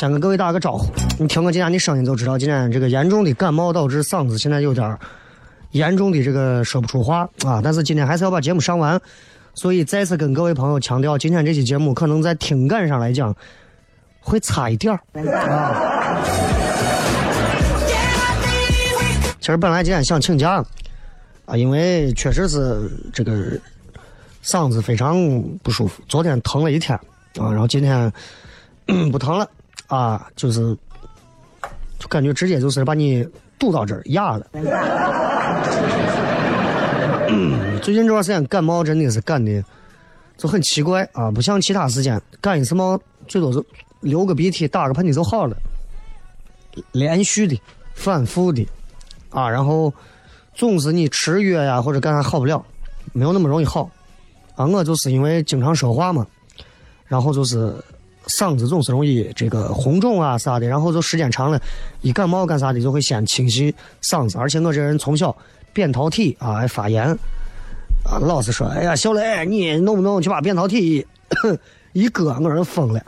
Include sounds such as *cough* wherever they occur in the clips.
先跟各位打个招呼。你听我今天的声音就知道，今天这个严重的感冒导致嗓子现在有点严重的这个说不出话啊。但是今天还是要把节目上完，所以再次跟各位朋友强调，今天这期节目可能在听感上来讲会差一点儿啊。其实本来今天想请假啊，因为确实是这个嗓子非常不舒服，昨天疼了一天啊，然后今天。*clears throat* 不疼了，啊，就是，就感觉直接就是把你堵到这儿压了。最近这段时间感冒真的是感的，就很奇怪啊，不像其他时间感一次冒最多是流个鼻涕、打个喷嚏就好了，连续的、反复的，啊，然后总是你吃药呀或者干啥好不了，没有那么容易好。啊，我就是因为经常说话嘛，然后就是。嗓子总是容易这个红肿啊啥的，然后就时间长了，一感冒干啥的就会先清洗嗓子。而且我这人从小扁桃体啊还发炎，啊老是说，哎呀小雷，你弄不弄去把扁桃体一割，我人疯了。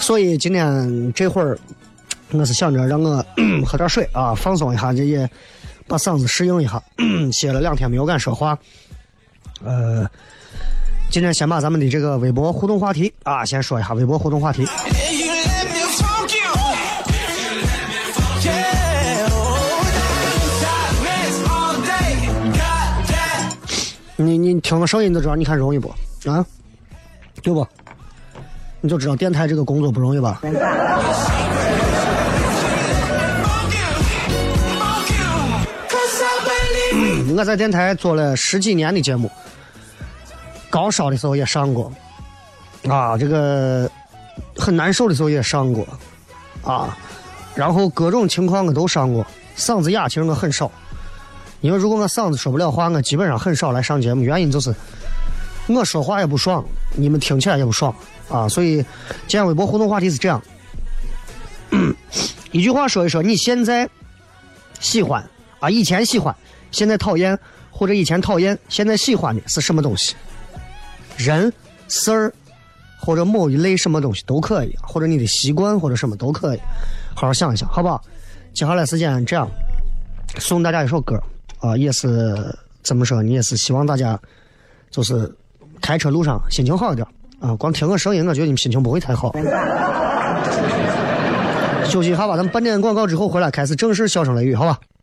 所以今天这会儿，我是想着让我 *coughs* 喝点水啊，放松一下这也。把嗓子适应一下，*clears throat* 歇了两天没有敢说话。呃，今天先把咱们的这个微博互动话题啊，先说一下微博互动话题。你你听个声音就知道，你看容易不？啊，对不？你就知道电台这个工作不容易吧？我在电台做了十几年的节目，高烧的时候也上过，啊，这个很难受的时候也上过，啊，然后各种情况我都上过。嗓子哑其实我很少，因为如果我嗓子说不了话，我基本上很少来上节目。原因就是我说话也不爽，你们听起来也不爽啊。所以今天微博互动话题是这样，一句话说一说你现在喜欢啊，以前喜欢。现在讨厌，或者以前讨厌，现在喜欢的是什么东西？人、事儿，或者某一类什么东西都可以，或者你的习惯或者什么都可以，好好想一想，好不好？接下来时间这样，送大家一首歌啊，也是怎么说？你也是希望大家就是开车路上心情好一点啊，光听个声音，我觉得你们心情不会太好。休息一下吧，咱们半点广告之后回来开始正式笑声雷雨，好吧？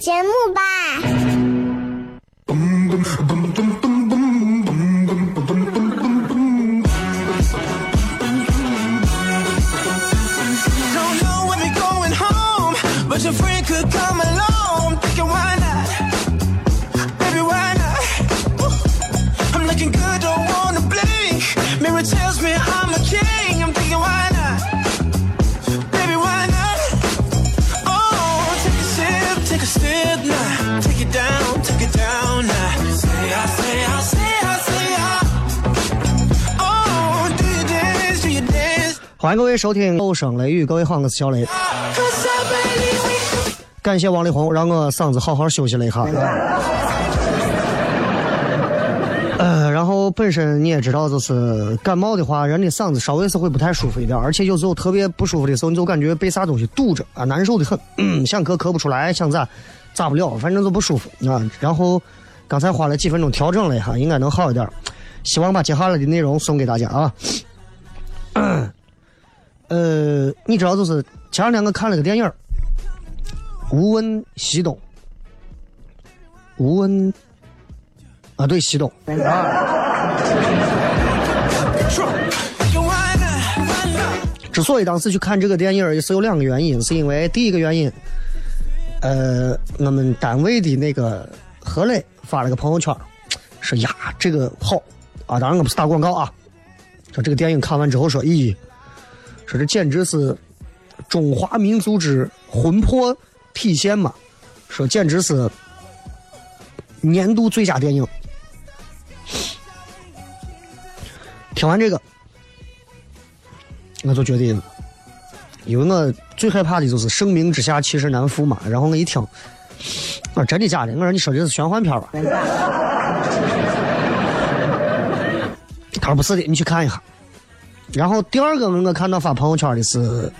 节目吧。欢迎各位收听《后声雷雨》，各位好，我是小雷。感谢王力宏，让我嗓子好好休息了一下。呃，然后本身你也知道，就是感冒的话，人的嗓子稍微是会不太舒服一点，而且有时候特别不舒服的时候，你就感觉被啥东西堵着啊，难受的很，想咳咳不出来，想咋咋不了，反正就不舒服啊。然后刚才花了几分钟调整了一下，应该能好一点。希望把接下来的内容送给大家啊。呃，你知道，就是前两天我看了个电影《无问西东》，无问啊，对，西东。之所以当时去看这个电影，也是有两个原因，是因为第一个原因，呃，我们单位的那个何磊发了个朋友圈，说呀，这个好啊，当然我不是打广告啊，说这个电影看完之后说，咦。说这简直是中华民族之魂魄体现嘛！说简直是年度最佳电影。听完这个，我就觉得，因为我最害怕的就是“盛名之下，其实难副”嘛。然后我一听，我说真的假的？我说你说这是玄幻片吧？*laughs* 他说不是的，你去看一下。然后第二个我看到发朋友圈的是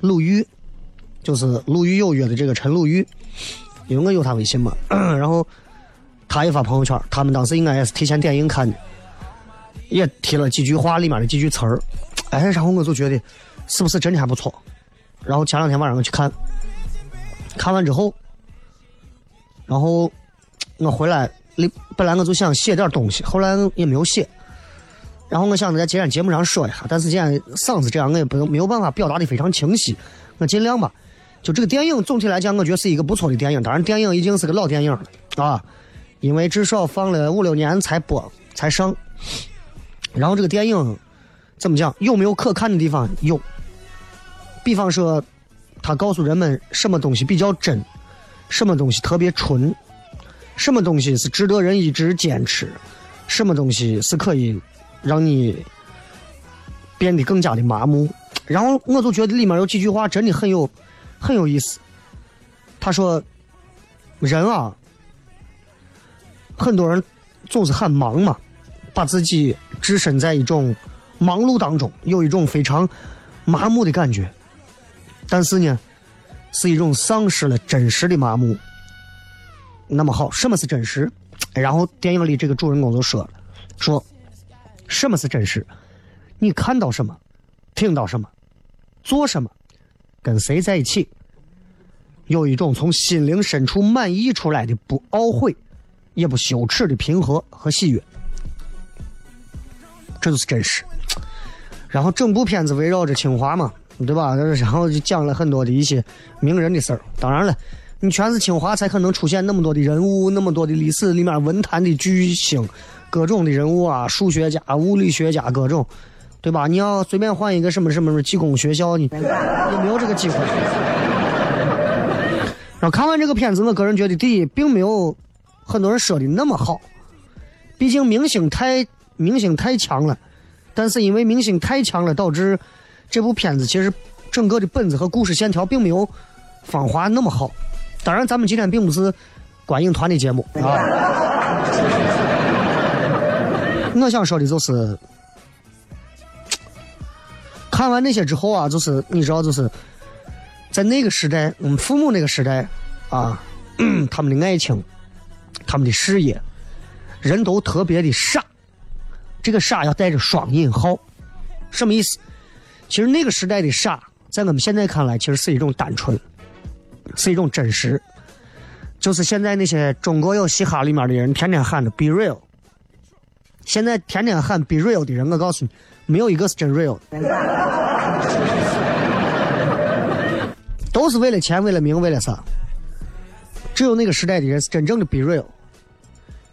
鲁豫，就是《鲁豫有约》的这个陈鲁豫，因为我有他微信嘛。然后他也发朋友圈，他们当时应该也是提前点映看的，也提了几句话里面的几句词儿。哎，然后我就觉得是不是真的还不错。然后前两天晚上我去看，看完之后，然后我回来，本来我就想写点东西，后来也没有写。然后我想在今天节目上说一下，但是今天嗓子这样，我也不没有办法表达的非常清晰，我尽量吧。就这个电影总体来讲，我觉得是一个不错的电影。当然，电影已经是个老电影了啊，因为至少放了五六年才播才上。然后这个电影怎么讲？有没有可看的地方？有。比方说，他告诉人们什么东西比较真，什么东西特别纯，什么东西是值得人一直坚持，什么东西是可以。让你变得更加的麻木，然后我就觉得里面有几句话真的很有很有意思。他说：“人啊，很多人总是很忙嘛，把自己置身在一种忙碌当中，有一种非常麻木的感觉。但是呢，是一种丧失了真实的麻木。那么好，什么是真实？然后电影里这个主人公就说了，说。”什么是真实？你看到什么，听到什么，做什么，跟谁在一起，有一种从心灵深处满溢出来的不懊悔，也不羞耻的平和和喜悦。这就是真实。然后整部片子围绕着清华嘛，对吧？然后就讲了很多的一些名人的事儿。当然了，你全是清华才可能出现那么多的人物，那么多的历史里面文坛的巨星，各种的人物啊，数学家、物理学家，各种，对吧？你要随便换一个什么什么技工学校，你 *laughs* 也没有这个机会。然后看完这个片子，我个人觉得，第一，并没有很多人说的那么好，毕竟明星太明星太强了。但是因为明星太强了，导致这部片子其实整个的本子和故事线条并没有芳华那么好。当然，咱们今天并不是观影团的节目啊。*laughs* 我想说的就是，看完那些之后啊，就是你知道，就是在那个时代，我们父母那个时代啊，*clears throat* 他们的爱情，他们的事业，人都特别的傻。这个傻要带着双引号，什么意思？其实那个时代的傻，在我们现在看来，其实是一种单纯，是一种真实。就是现在那些中国有嘻哈里面的人天天喊着 “be real”，现在天天喊 “be real” 的人，我告诉你，没有一个是真 real，都是为了钱、为了名、为了啥？只有那个时代的人是真正的 “be real”，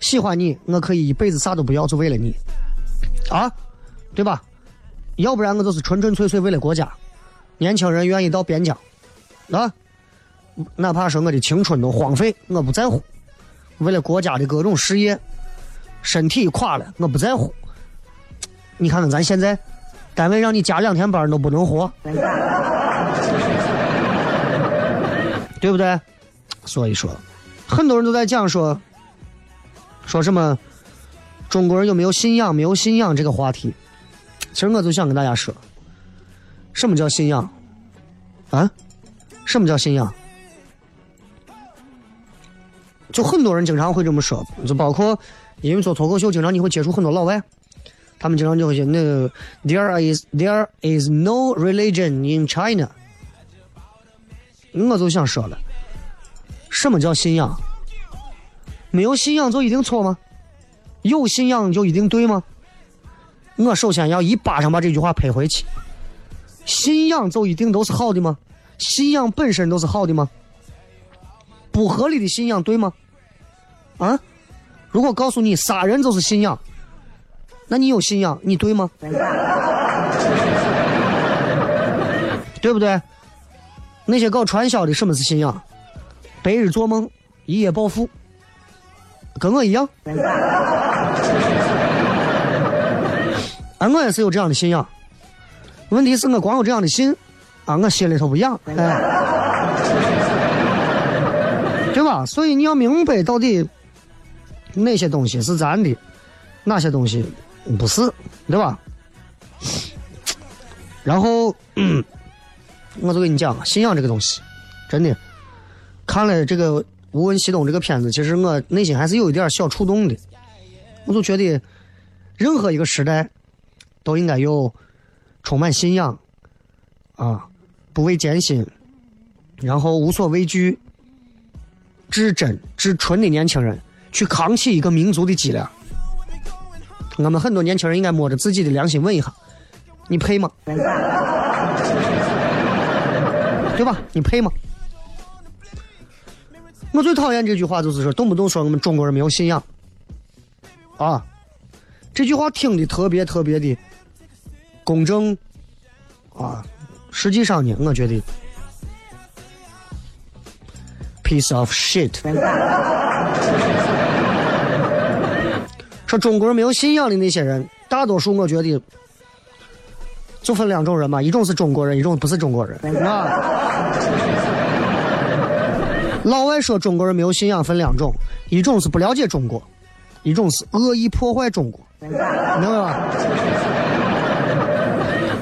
喜欢你，我可以一辈子啥都不要，就为了你。啊，对吧？要不然我就是纯纯粹粹为了国家。年轻人愿意到边疆，啊，哪怕说我的青春都荒废，我不在乎。为了国家的各种事业，身体垮了，我不在乎。你看看咱现在，单位让你加两天班都不能活，*laughs* 对不对？所以说，很多人都在讲说，说什么？中国人有没有信仰？没有信仰这个话题，其实我就想跟大家说，什么叫信仰？啊？什么叫信仰？就很多人经常会这么说，就包括因为做脱口秀，经常你会接触很多老外，他们经常就会说那个 There is there is no religion in China。我就想说了，什么叫信仰？没有信仰就一定错吗？有信仰就一定对吗？我首先要一巴掌把这句话拍回去。信仰就一定都是好的吗？信仰本身都是好的吗？不合理的信仰对吗？啊？如果告诉你杀人就是信仰，那你有信仰，你对吗？对不对？那些搞传销的什么是信仰？白日做梦，一夜暴富。跟我一样，啊，我也是有这样的信仰。问题是我光有这样的信，啊，我心里头不痒，哎，对吧？所以你要明白到底哪些东西是咱的，哪些东西不是，对吧？然后，我就跟你讲，信仰这个东西，真的，看了这个。无问西东这个片子，其实我内心还是有一点小触动的。我就觉得，任何一个时代都应该有充满信仰啊，不畏艰辛，然后无所畏惧、至真至纯的年轻人去扛起一个民族的脊梁。我们很多年轻人应该摸着自己的良心问一下：你配吗？*laughs* 对吧？你配吗？我最讨厌这句话，就是说动不动说我们中国人没有信仰，啊，这句话听的特别特别的公正，啊，实际上呢，我觉得 piece of shit。说中国人没有信仰的那些人，大多数我觉得就分两种人嘛，一种是中国人，一种不是中国人，啊。*laughs* 老外说中国人没有信仰分两种，一种是不了解中国，一种是恶意破坏中国，明白吧？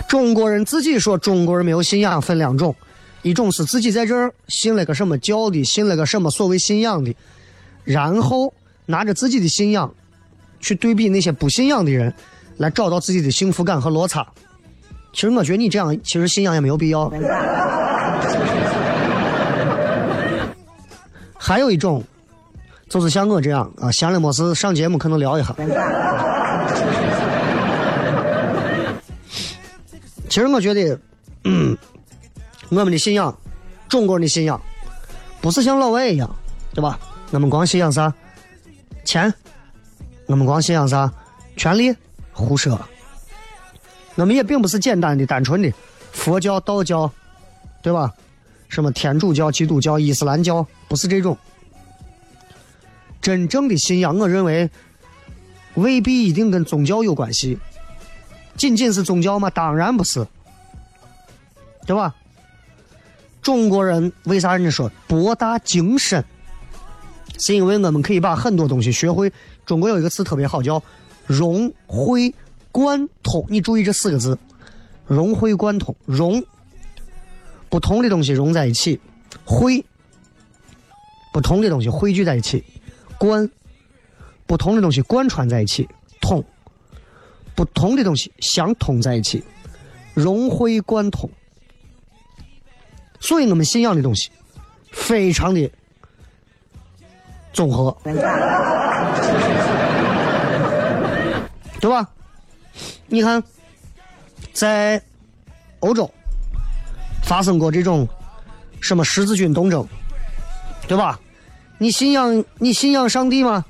*laughs* 中国人自己说中国人没有信仰分两种，一种是自己在这儿信了个什么教的，信了个什么所谓信仰的，然后拿着自己的信仰去对比那些不信仰的人，来找到自己的幸福感和落差。其实我觉得你这样，其实信仰也没有必要。还有一种，就是像我这样啊，闲了没事上节目可能聊一下。其实我觉得，嗯，我们的信仰，中国人的信仰，不是像老外一样，对吧？我们光信仰啥？钱。我们光信仰啥？权力？胡说。我们也并不是简单的、单纯的佛教、道教，对吧？什么天主教、基督教、伊斯兰教，不是这种。真正的信仰，我认为未必一定跟宗教有关系。仅仅是宗教吗？当然不是，对吧？中国人为啥人家说博大精深？是因为我们可以把很多东西学会。中国有一个词特别好，叫融会贯通。你注意这四个字：融会贯通。融，不同的东西融在一起；会，不同的东西汇聚在一起；贯，不同的东西贯穿在一起；通。不同的东西相通在一起，融会贯通。所以我们信仰的东西非常的综合，对吧？你看，在欧洲发生过这种什么十字军东征，对吧？你信仰你信仰上帝吗？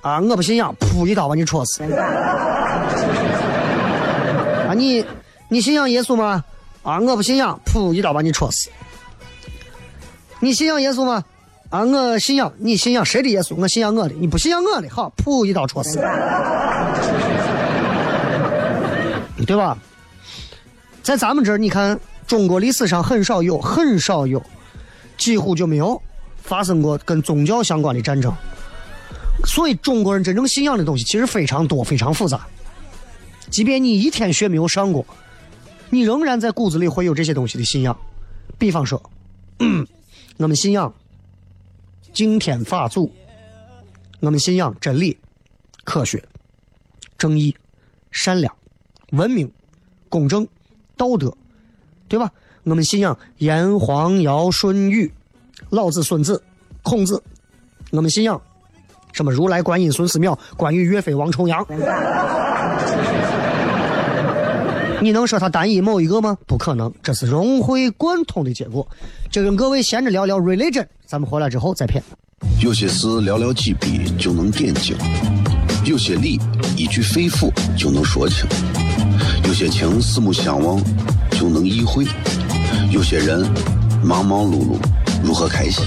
啊，我不信仰，噗一刀把你戳死。啊，你你信仰耶稣吗？啊，我不信仰，噗一刀把你戳死。你信仰耶稣吗？啊，我信仰。你信仰谁的耶稣？我信仰我的。你不信仰我的，好，噗一刀戳死。对吧？在咱们这儿，你看，中国历史上很少有，很少有，几乎就没有发生过跟宗教相关的战争。所以中国人真正信仰的东西其实非常多，非常复杂。即便你一天学没有上过，你仍然在骨子里会有这些东西的信仰。比方说，*clears throat* 我们信仰敬天法祖，我们信仰真理、科学、正义、善良、文明、公正、道德，对吧？我们信仰炎黄尧舜禹、老子、孙子、孔子，我们信仰。什么如来观音孙思邈，关羽岳飞王重阳？你能说他单一某一个吗？不可能，这是融会贯通的结果。就跟各位闲着聊聊 religion，咱们回来之后再骗。有些事寥寥几笔就能点睛，有些理一句肺腑就能说清，有些情四目相望就能意会，有些人忙忙碌碌。如何开心？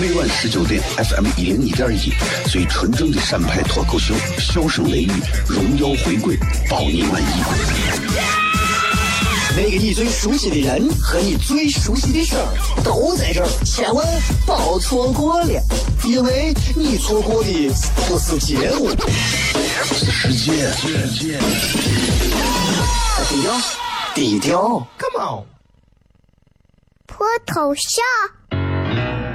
每晚十九点，FM 一零一点一，最纯正的陕派脱口秀，笑声雷雨，荣耀回归，包你满意。那个你最熟悉的人和你最熟悉的事儿都在这儿，千万别错过了，因为你错过的不是节目，是世界。低调，低调，Come on，脱头像。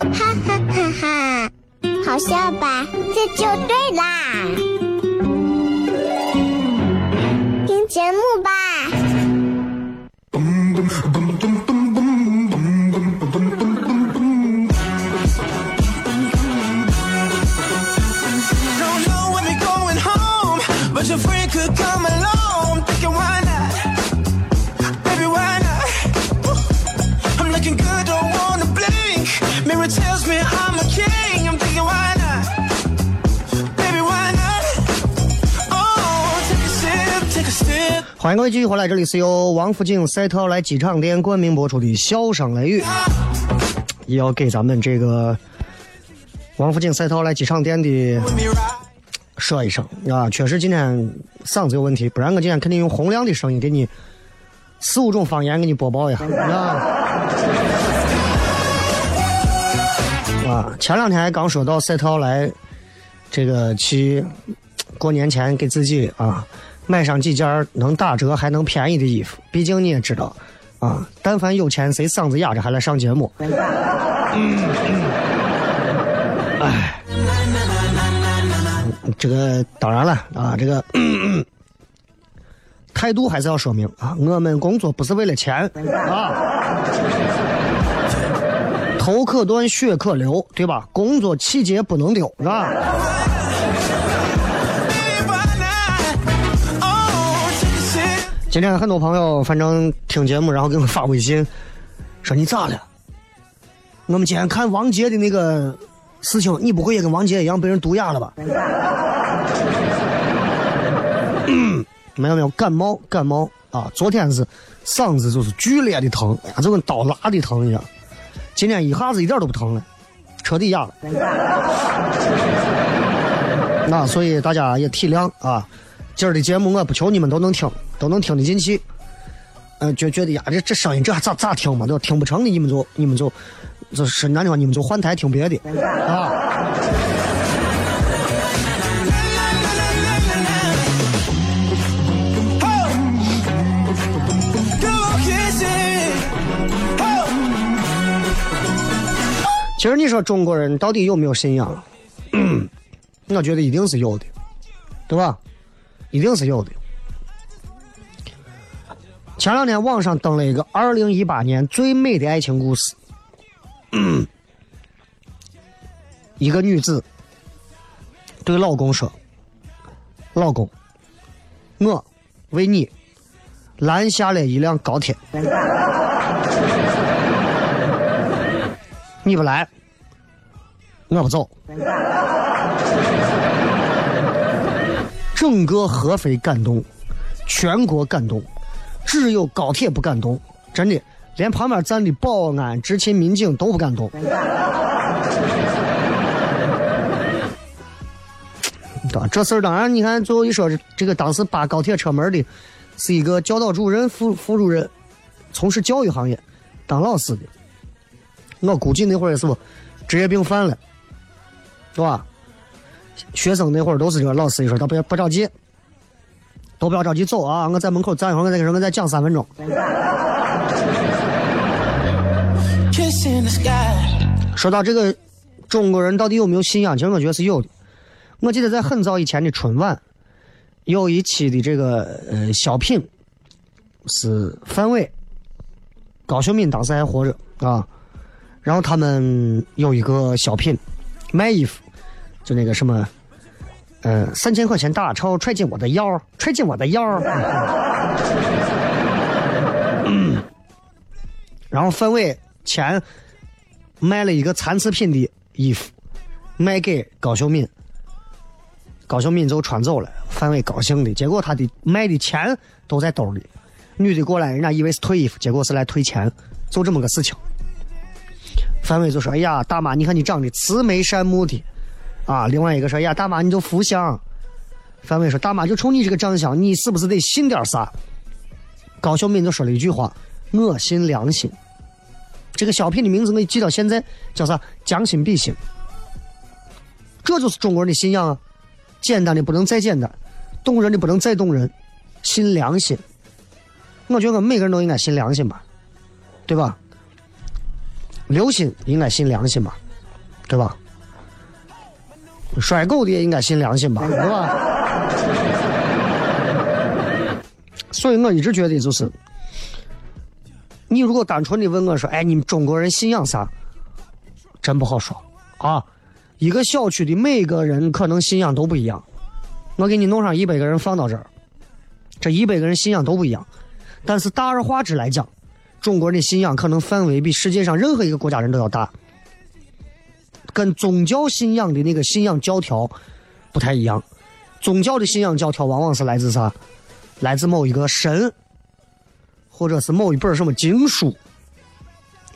哈哈哈哈，好笑吧？这就对啦，听节目吧。欢迎各位继续回来，这里是由王府井赛特来机场店冠名播出的《笑声雷雨》，也要给咱们这个王府井赛特来机场店的说一声啊，确实今天嗓子有问题，不然我今天肯定用洪亮的声音给你四五种方言给你播报一下啊。前两天还刚说到赛涛来，这个去过年前给自己啊买上几件能打折还能便宜的衣服。毕竟你也知道，啊，但凡有钱谁嗓子哑着还来上节目？哎，这个当然了啊，这个态度还是要说明啊，我们工作不是为了钱啊。头可断，血可流，对吧？工作气节不能丢，是吧？今天很多朋友反正听节目，然后给我发微信，说你咋了？我们今天看王杰的那个事情，你不会也跟王杰一样被人毒哑了吧？没有没有，感冒感冒啊！昨天是嗓子就是剧烈的疼，就跟刀拉的疼一样。今天一下子一点都不疼了，彻底哑了。那所以大家也体谅啊，今儿的节目我不求你们都能听，都能听得进去。嗯，觉觉得呀，这这声音这还咋咋听嘛？都？听不成的你们就你们就就是难听话，你们就换台听别的啊。其实你说中国人到底有没有信仰？*clears throat* 我觉得一定是有的，对吧？一定是有的。前两天网上登了一个二零一八年最美的爱情故事，*clears throat* 一个女子对老公说：“老公，我为你拦下了一辆高铁。”你不来，我不走。整个合肥感动，全国感动，只有高铁不感动。真的，连旁边站的保安、执勤民警都不感动。这事儿当然，你看最后一说，这个当时扒高铁车门的，是一个教导主任、副副主任，从事教育行业，当老师的。我估计那会儿也是职业病犯了，是吧？学生那会儿都是这个，老师一说他不要不着急，都不要着急走啊！我在门口站一会儿，我再我再讲三分钟。说到这个中国人到底有没有信仰？其实我觉得是有的。我记得在很早以前的春晚，有一期的这个呃小品，是范伟、高秀敏当时还活着啊。然后他们有一个小品，卖衣服，就那个什么，嗯，三千块钱大钞揣进我的腰，揣进我的腰。然后范伟钱卖了一个残次品的衣服，卖给高秀敏，高秀敏就穿走了，范伟高兴的，结果他的卖的钱都在兜里，女的过来，人家以为是退衣服，结果是来退钱，就这么个事情。范伟就说：“哎呀，大妈，你看你长得慈眉善目的，啊！另外一个说：哎呀，大妈，你就福相。”范伟说：“大妈，就冲你这个长相，你是不是得信点啥？”高晓敏就说了一句话：“我信良心。”这个小品的名字我记到现在，叫啥？将心比心。这就是中国人的信仰啊！简单的不能再简单，动人的不能再动人，信良心。我觉得每个人都应该信良心吧，对吧？刘鑫应该信良心吧，对吧？甩狗的也应该信良心吧，对吧？所以我一直觉得就是，你如果单纯的问我说，哎，你们中国人信仰啥？真不好说啊。一个小区的每个人可能信仰都不一样。我给你弄上一百个人放到这儿，这一百个人信仰都不一样，但是大而化之来讲。中国人的信仰可能范围比世界上任何一个国家人都要大，跟宗教信仰的那个信仰教条不太一样。宗教的信仰教条往往是来自啥？来自某一个神，或者是某一本什么经书，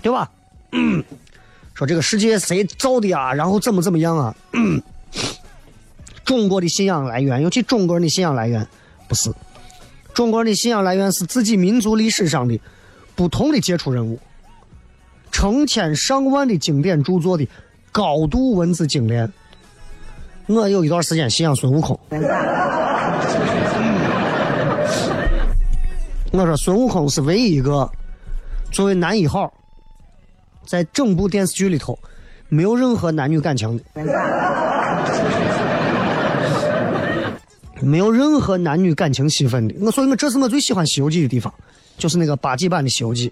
对吧？*clears throat* 说这个世界谁造的啊？然后怎么怎么样啊？中国的信仰来源，尤其中国人的信仰来源，不是中国人的信仰来源是自己民族历史上的。不同的杰出人物，成千上万的经典著作的高度文字精炼。我有一段时间信仰孙悟空。*laughs* 我说孙悟空是唯一一个作为男一号，在整部电视剧里头没有任何男女感情的，没有任何男女感情戏份的。我所以，我这是我最喜欢《西游记》的地方，就是那个八几版的《西游记》。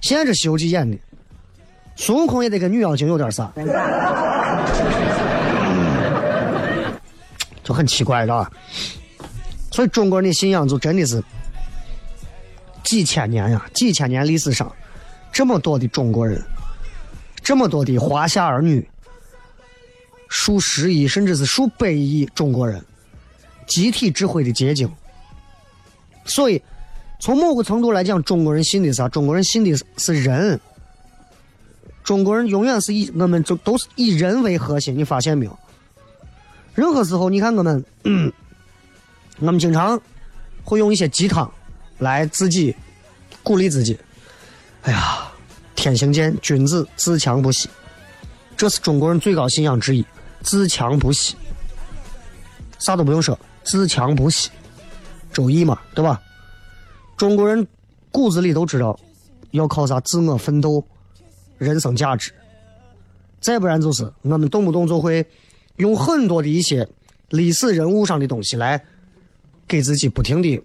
现在这《西游记》演的，孙悟空也得跟女妖精有点啥，就很奇怪，是吧？所以中国人的信仰就真的是。几千年呀，几千年历史上，这么多的中国人，这么多的华夏儿女，数十亿甚至是数百亿中国人，集体智慧的结晶。所以，从某个程度来讲，中国人信的啥？中国人信的是是人。中国人永远是以我们就都是以人为核心，你发现没有？任何时候，你看我们，我们经常会用一些鸡汤。来自己鼓励自己。哎呀，天行健，君子自强不息，这是中国人最高信仰之一。自强不息，啥都不用说，自强不息，周易嘛，对吧？中国人骨子里都知道，要靠啥？自我奋斗，人生价值。再不然就是我们动不动就会用很多的一些历史人物上的东西来给自己不停的。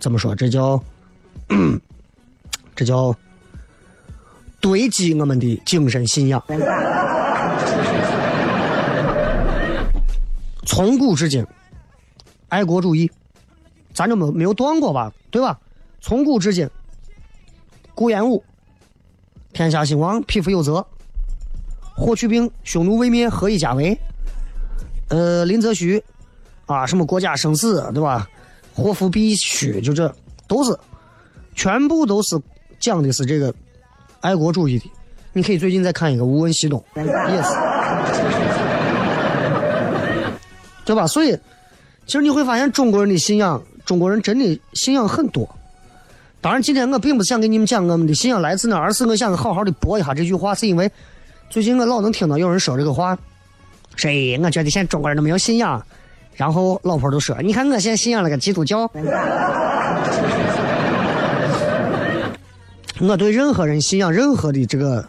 怎么说？这叫，这叫堆积我们的精神信仰。从古至今，爱国主义，咱就没没有断过吧？对吧？从古至今，顾炎武，天下兴亡，匹夫有责；霍去病，匈奴未灭，何以家为？呃，林则徐，啊，什么国家生死，对吧？祸福必须，就这都是，全部都是讲的是这个爱国主义的。你可以最近再看一个《无问西东》，也是，对吧？所以，其实你会发现中国人的信仰，中国人真的信仰很多。当然，今天我并不是想给你们讲我们的信仰来自哪，而是我想好好的播一下这句话，是因为最近我老能听到有人说这个话，谁？我觉得现在中国人都没有信仰。然后老婆都说：“你看我现在信仰了个基督教。*laughs* ”我对任何人信仰任何的这个，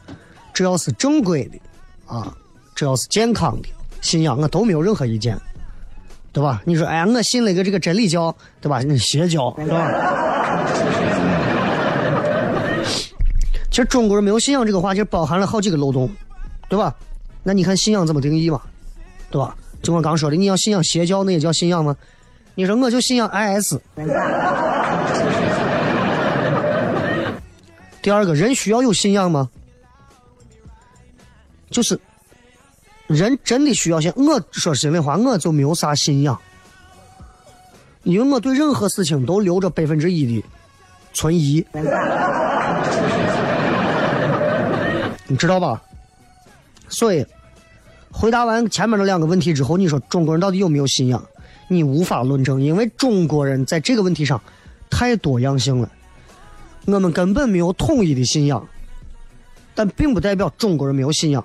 只要是正规的，啊，只要是健康的信仰，我都没有任何意见，对吧？你说，哎呀，我信了一个这个真理教，对吧？那邪教，是吧？其实中国人没有信仰这个话，其实包含了好几个漏洞，对吧？那你看信仰怎么定义嘛，对吧？就我刚说的，你要信仰邪教，那也叫信仰吗？你说我就信仰 IS。第二个人需要有信仰吗？就是人真的需要信？我说心里话，我就没有啥信仰，因为我对任何事情都留着百分之一的存疑，*laughs* 你知道吧？所以。回答完前面的两个问题之后，你说中国人到底有没有信仰？你无法论证，因为中国人在这个问题上太多样性了。我们根本没有统一的信仰，但并不代表中国人没有信仰。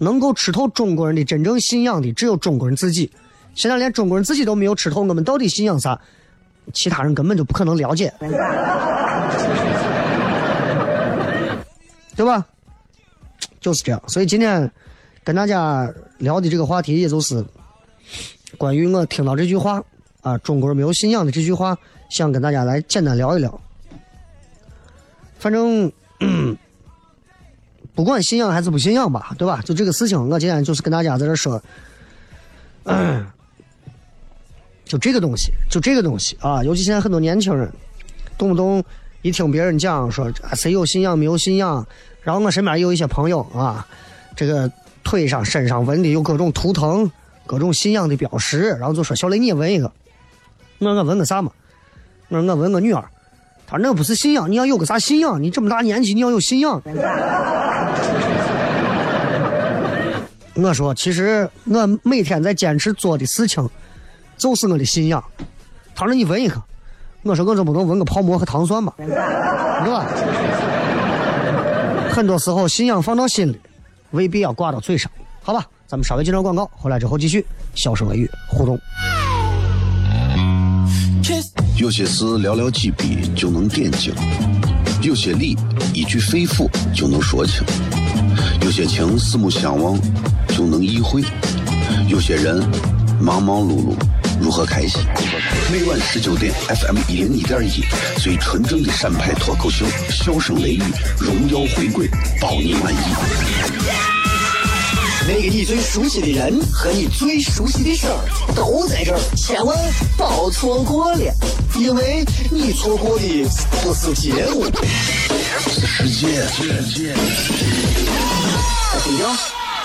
能够吃透中国人的真正信仰的，只有中国人自己。现在连中国人自己都没有吃透，我们到底信仰啥？其他人根本就不可能了解，对吧？就是这样。所以今天。跟大家聊的这个话题，也就是关于我听到这句话啊，中国人没有信仰的这句话，想跟大家来简单聊一聊。反正不管信仰还是不信仰吧，对吧？就这个事情，我今天就是跟大家在这说，*coughs* 就这个东西，就这个东西啊，尤其现在很多年轻人，动不动一听别人讲说谁有信仰没有信仰，然后我身边有一些朋友啊，这个。腿上、身上纹的有各种图腾，各种信仰的标识，然后就说：“小雷，你也纹一个。”我：“我纹个啥嘛？”我：“我纹个女儿。”他说：“那不是信仰，你要有个啥信仰？你这么大年纪，你要有信仰。”我说：“其实我每天在坚持做的事情，就是我的信仰。”他说：“你闻一个。”我说：“我就不能闻个泡沫和糖蒜吧？是吧？很多时候，信仰放到心里。”未必要挂到嘴上，好吧？咱们稍微进段广告，回来之后继续笑声雷雨互动。有些事寥寥几笔就能点睛，有些理一句肺腑就能说清，有些情四目相望就能意会，有些人忙忙碌碌如何开心？每晚十九点，FM 一零一点一，最纯正的陕派脱口秀，笑声雷雨，荣耀回归，保你满意。那个你最熟悉的人和你最熟悉的事儿都在这儿，千万别错过了，因为你错过的不是节目，是世界。低调，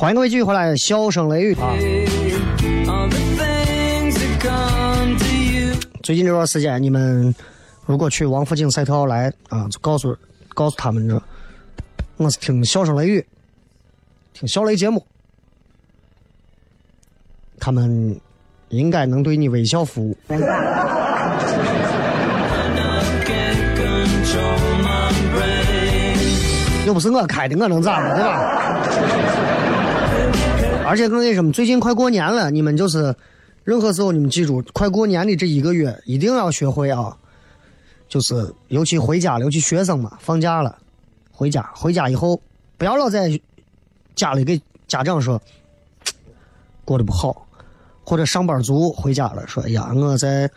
欢迎各位继续回来，笑声雷雨啊。最近这段时间，你们如果去王府井赛特奥莱啊，就告诉告诉他们这，我是听笑声雷雨，听小雷节目，他们应该能对你微笑服务。*laughs* 又不是我开的，我能咋的，对吧？而且跟那什么，最近快过年了，你们就是。任何时候，你们记住，快过年的这一个月，一定要学会啊！就是尤其回家，尤其学生嘛，放假了，回家，回家以后，不要老在家里给家长说过得不好，或者上班族回家了说：“哎呀，我在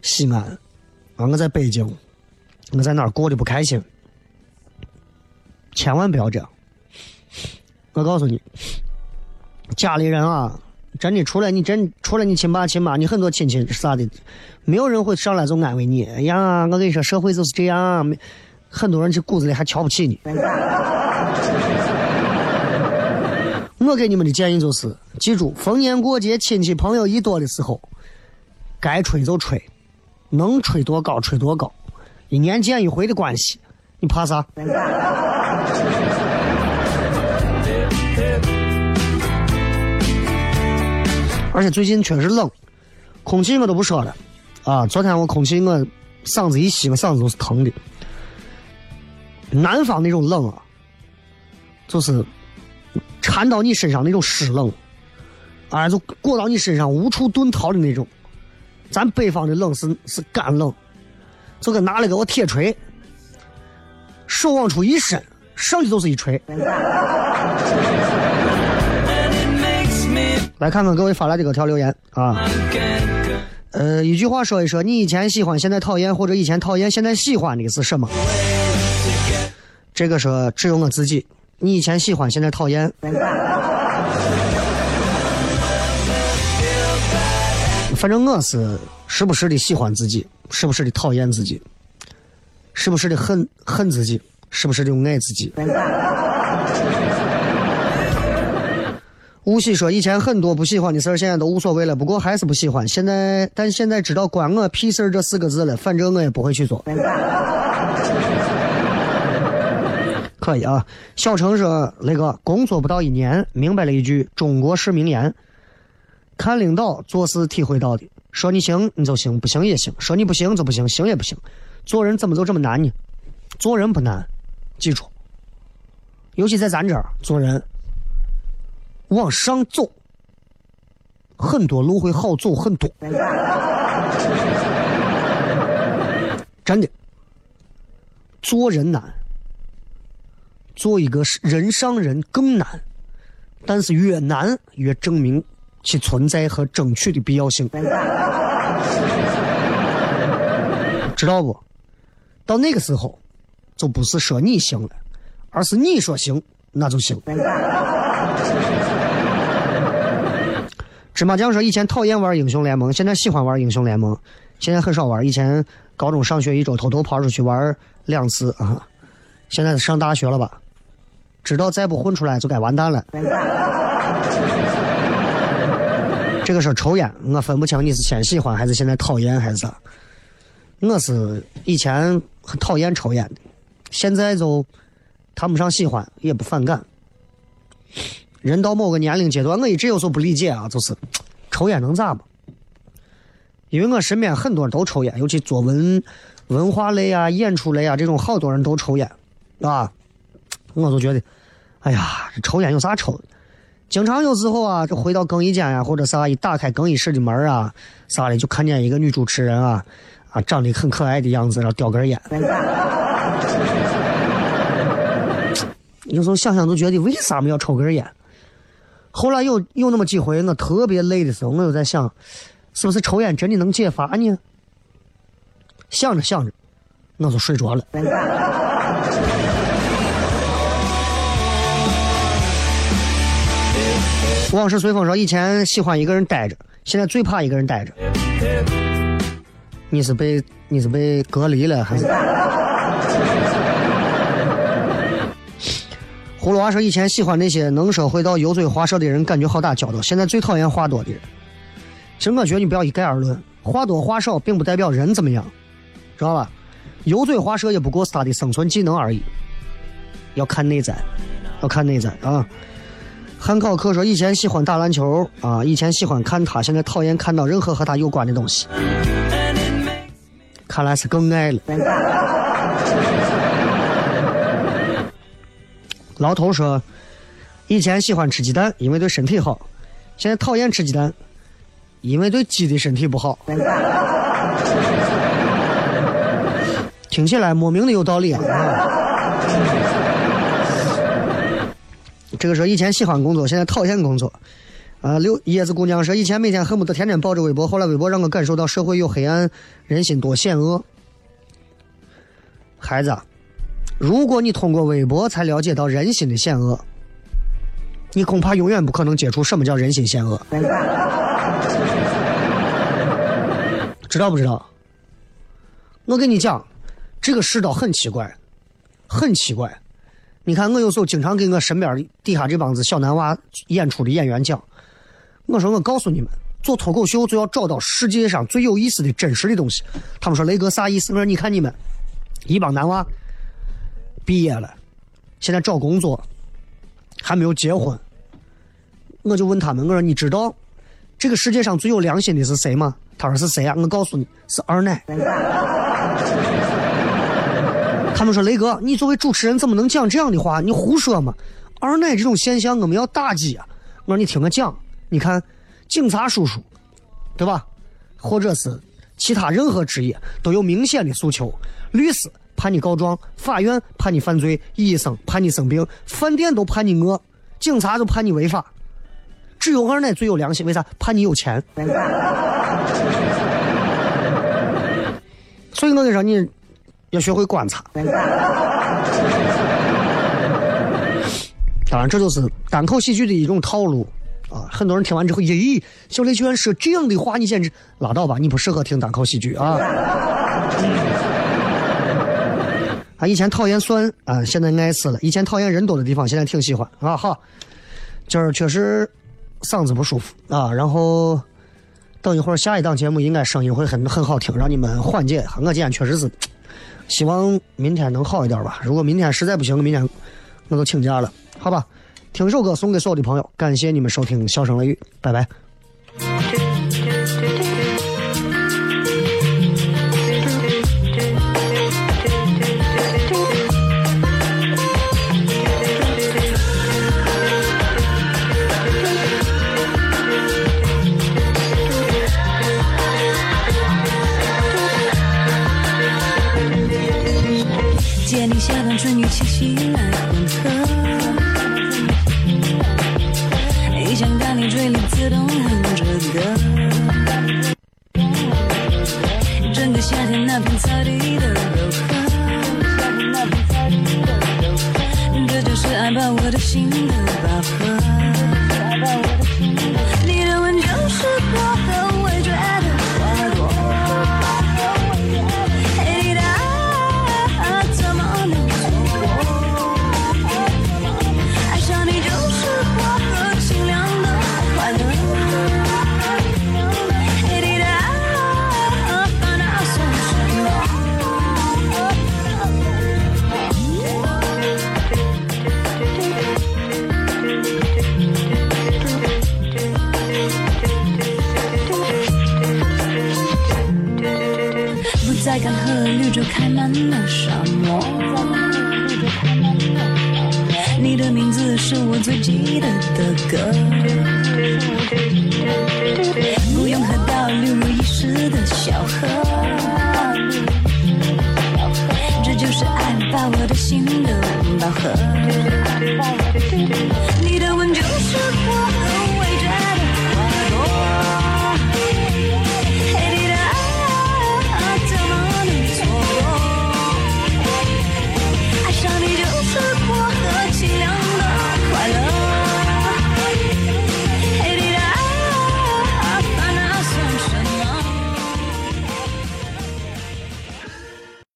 西安，啊，我在北京，我在哪过得不开心。”千万不要这样！我告诉你，家里人啊。真的，除了你真，除了你亲爸亲妈，你很多亲戚啥的，没有人会上来就安慰你。哎呀，我跟你说，社会就是这样，很多人这骨子里还瞧不起你。*laughs* 我给你们的建议就是，记住，逢年过节亲戚朋友一多的时候，该吹就吹，能吹多高吹多高，一年见一回的关系，你怕啥？而且最近确实冷，空气我都不说了，啊！昨天我空气我嗓子一吸，我嗓子都是疼的。南方那种冷啊，就是缠到你身上那种湿冷，哎，就裹到你身上无处遁逃的那种。咱北方的冷是是干冷，就跟拿了个我铁锤，手往出一伸，上去就是一锤。来看看各位发来的各条留言啊，呃，一句话说一说，你以前喜欢，现在讨厌，或者以前讨厌，现在喜欢的是什么？这个说只有我自己。你以前喜欢，现在讨厌。反正我是时不时的喜欢自己，时不时的讨厌自己，时不时的恨恨自己，时不时的爱自己。吴喜说：“以前很多不喜欢的事儿，现在都无所谓了。不过还是不喜欢。现在，但现在知道‘关我屁事’这四个字了。反正我也不会去做。可以啊。”小程说：“那个工作不到一年，明白了一句中国式名言：看领导做事体会到的。说你行你就行，不行也行；说你不行就不行，行也不行。做人怎么就这么难呢？做人不难，记住。尤其在咱这儿做人。”往上走，很多路会好走很多。真的，做人难，做一个人上人更难，但是越难越证明其存在和争取的必要性，知道不？到那个时候，就不是说你行了，而是你说行，那就行。芝麻酱说以前讨厌玩英雄联盟，现在喜欢玩英雄联盟，现在很少玩。以前高中上学一周偷偷跑出去玩两次啊，现在是上大学了吧？知道再不混出来就该完蛋了。*laughs* 这个是抽烟，我分不清你是先喜欢还是现在讨厌还是啥。我是以前很讨厌抽烟的，现在就谈不上喜欢，也不反感。人到某个年龄阶段，我一直有时候不理解啊，就是抽烟能咋嘛？因为我身边很多人都抽烟，尤其做文文化类啊、演出类啊这种，好多人都抽烟，啊，我就觉得，哎呀，这抽烟有啥抽？经常有时候啊，这回到更衣间呀，或者啥，一打开更衣室的门啊，啥的，就看见一个女主持人啊，啊，长得很可爱的样子，然后叼根烟。*laughs* 有时候想想都觉得，为啥么要抽根烟？后来有有那么几回，我特别累的时候，我又在想，是不是抽烟真的能解乏呢？想着想着，我就睡着了。*laughs* 往事随风说，以前喜欢一个人待着，现在最怕一个人待着。你是被你是被隔离了还是？葫芦娃说：“以前喜欢那些能说会道、油嘴滑舌的人，感觉好打交道；现在最讨厌话多的人。其实我觉得你不要一概而论，话多话少并不代表人怎么样，知道吧？油嘴滑舌也不过是他的生存技能而已。要看内在，要看内在啊。”汉考克说：“以前喜欢打篮球啊，以前喜欢看他，现在讨厌看到任何和他有关的东西。看来是更爱了。*laughs* ”老头说：“以前喜欢吃鸡蛋，因为对身体好；现在讨厌吃鸡蛋，因为对鸡的身体不好。”听起来莫名的有道理啊！这个说以前喜欢工作，现在讨厌工作。啊，六叶子姑娘说：“以前每天恨不得天天抱着微博，后来微博让我感受到社会有黑暗，人心多险恶。”孩子。如果你通过微博才了解到人心的险恶，你恐怕永远不可能接触什么叫人心险恶。知道不知道？我跟你讲，这个世道很奇怪，很奇怪。你看，我有时候经常给我身边底下这帮子小男娃演出的演员讲，我说我告诉你们，做脱口秀就要找到世界上最有意思的真实的东西。他们说雷哥啥意思？我说你看你们一帮男娃。毕业了，现在找工作，还没有结婚。我就问他们，我说你知道这个世界上最有良心的是谁吗？他说是谁啊？我告诉你是二奶。*laughs* 他们说雷哥，你作为主持人怎么能讲这样的话？你胡说嘛！二奶这种现象我们要打击啊！我说你听我讲，你看警察叔叔，对吧？或者是其他任何职业都有明显的诉求，律师。怕你告状，法院怕你犯罪，医生怕你生病，饭店都怕你饿，警察都怕你违法，只有二奶最有良心，为啥？怕你有钱。*laughs* 所以我跟你说，你要学会观察。*laughs* 当然，这就是单口喜剧的一种套路啊！很多人听完之后，咦，小雷居然说这样的话，你简直拉倒吧！你不适合听单口喜剧啊。啊，以前讨厌酸啊，现在爱死了。以前讨厌人多的地方，现在挺喜欢啊。好，今儿确实嗓子不舒服啊。然后等一会儿下一档节目应该声音会很很好听，让你们缓解。我今天确实是希望明天能好一点吧。如果明天实在不行，明天我就请假了，好吧？听首歌送给所有的朋友，感谢你们收听《笑声雷雨》，拜拜。心的宝贝。